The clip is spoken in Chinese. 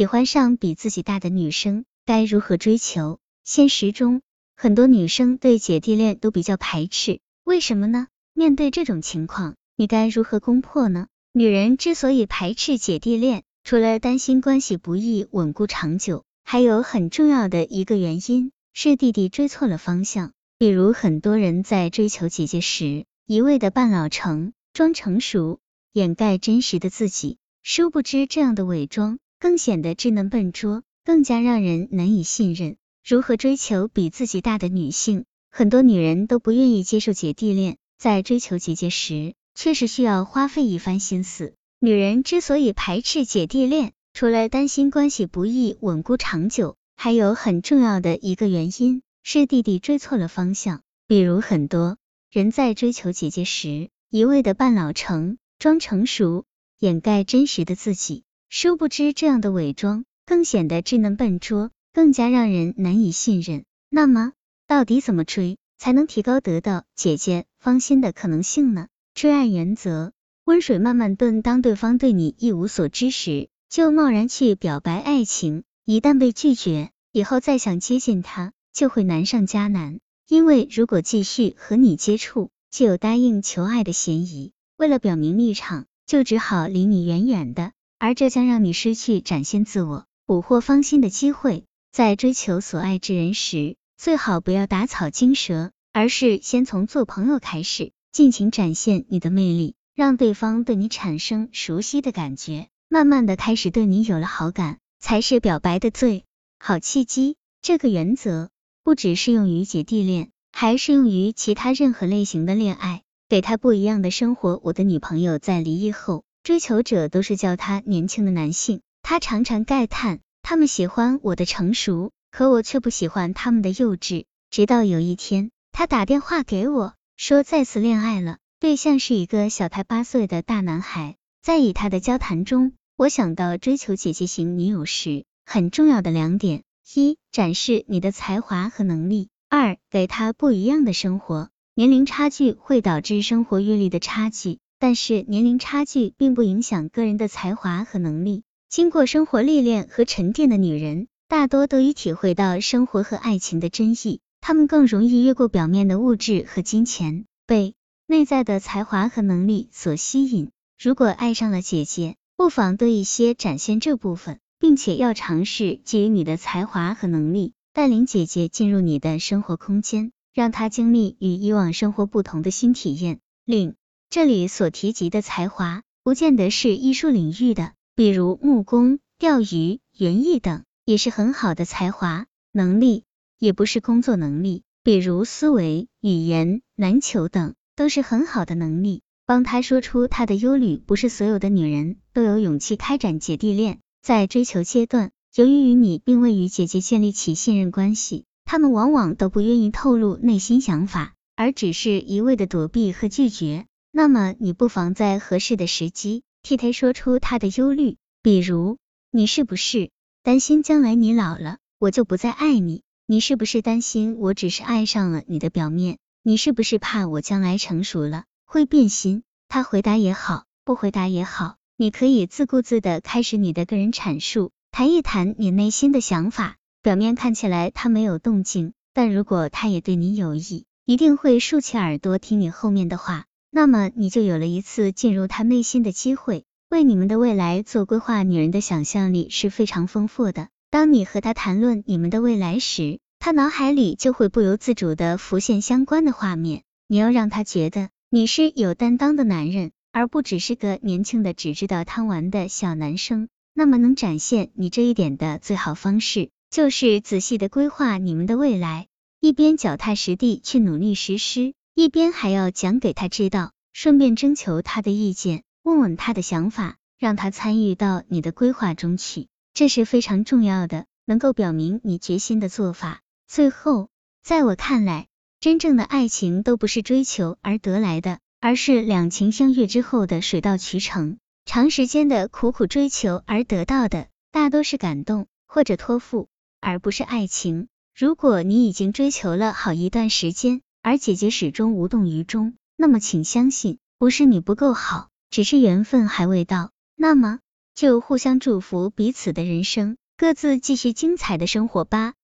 喜欢上比自己大的女生，该如何追求？现实中，很多女生对姐弟恋都比较排斥，为什么呢？面对这种情况，你该如何攻破呢？女人之所以排斥姐弟恋，除了担心关系不易稳固长久，还有很重要的一个原因是弟弟追错了方向。比如，很多人在追求姐姐时，一味的扮老成、装成熟，掩盖真实的自己，殊不知这样的伪装。更显得稚嫩笨拙，更加让人难以信任。如何追求比自己大的女性？很多女人都不愿意接受姐弟恋，在追求姐姐时，确实需要花费一番心思。女人之所以排斥姐弟恋，除了担心关系不易稳固长久，还有很重要的一个原因是弟弟追错了方向。比如，很多人在追求姐姐时，一味的扮老成、装成熟，掩盖真实的自己。殊不知，这样的伪装更显得稚嫩笨拙，更加让人难以信任。那么，到底怎么追才能提高得到姐姐芳心的可能性呢？追爱原则：温水慢慢炖。当对方对你一无所知时，就贸然去表白爱情，一旦被拒绝，以后再想接近他就会难上加难。因为如果继续和你接触，就有答应求爱的嫌疑。为了表明立场，就只好离你远远的。而这将让你失去展现自我、捕获芳心的机会。在追求所爱之人时，最好不要打草惊蛇，而是先从做朋友开始，尽情展现你的魅力，让对方对你产生熟悉的感觉，慢慢的开始对你有了好感，才是表白的最好契机。这个原则不只适用于姐弟恋，还适用于其他任何类型的恋爱。给他不一样的生活。我的女朋友在离异后。追求者都是叫他年轻的男性，他常常慨叹，他们喜欢我的成熟，可我却不喜欢他们的幼稚。直到有一天，他打电话给我，说再次恋爱了，对象是一个小他八岁的大男孩。在与他的交谈中，我想到追求姐姐型女友时很重要的两点：一、展示你的才华和能力；二、给他不一样的生活。年龄差距会导致生活阅历的差距。但是年龄差距并不影响个人的才华和能力。经过生活历练和沉淀的女人，大多都已体会到生活和爱情的真意。她们更容易越过表面的物质和金钱，被内在的才华和能力所吸引。如果爱上了姐姐，不妨多一些展现这部分，并且要尝试基于你的才华和能力，带领姐姐进入你的生活空间，让她经历与以往生活不同的新体验。另这里所提及的才华，不见得是艺术领域的，比如木工、钓鱼、园艺等，也是很好的才华能力；也不是工作能力，比如思维、语言、篮球等，都是很好的能力。帮他说出他的忧虑，不是所有的女人都有勇气开展姐弟恋。在追求阶段，由于与你并未与姐姐建立起信任关系，她们往往都不愿意透露内心想法，而只是一味的躲避和拒绝。那么，你不妨在合适的时机替他说出他的忧虑，比如，你是不是担心将来你老了，我就不再爱你？你是不是担心我只是爱上了你的表面？你是不是怕我将来成熟了会变心？他回答也好，不回答也好，你可以自顾自的开始你的个人阐述，谈一谈你内心的想法。表面看起来他没有动静，但如果他也对你有意，一定会竖起耳朵听你后面的话。那么你就有了一次进入他内心的机会，为你们的未来做规划。女人的想象力是非常丰富的，当你和他谈论你们的未来时，他脑海里就会不由自主的浮现相关的画面。你要让他觉得你是有担当的男人，而不只是个年轻的只知道贪玩的小男生。那么能展现你这一点的最好方式，就是仔细的规划你们的未来，一边脚踏实地去努力实施。一边还要讲给他知道，顺便征求他的意见，问问他的想法，让他参与到你的规划中去，这是非常重要的，能够表明你决心的做法。最后，在我看来，真正的爱情都不是追求而得来的，而是两情相悦之后的水到渠成。长时间的苦苦追求而得到的，大多是感动或者托付，而不是爱情。如果你已经追求了好一段时间，而姐姐始终无动于衷，那么请相信，不是你不够好，只是缘分还未到。那么，就互相祝福彼此的人生，各自继续精彩的生活吧。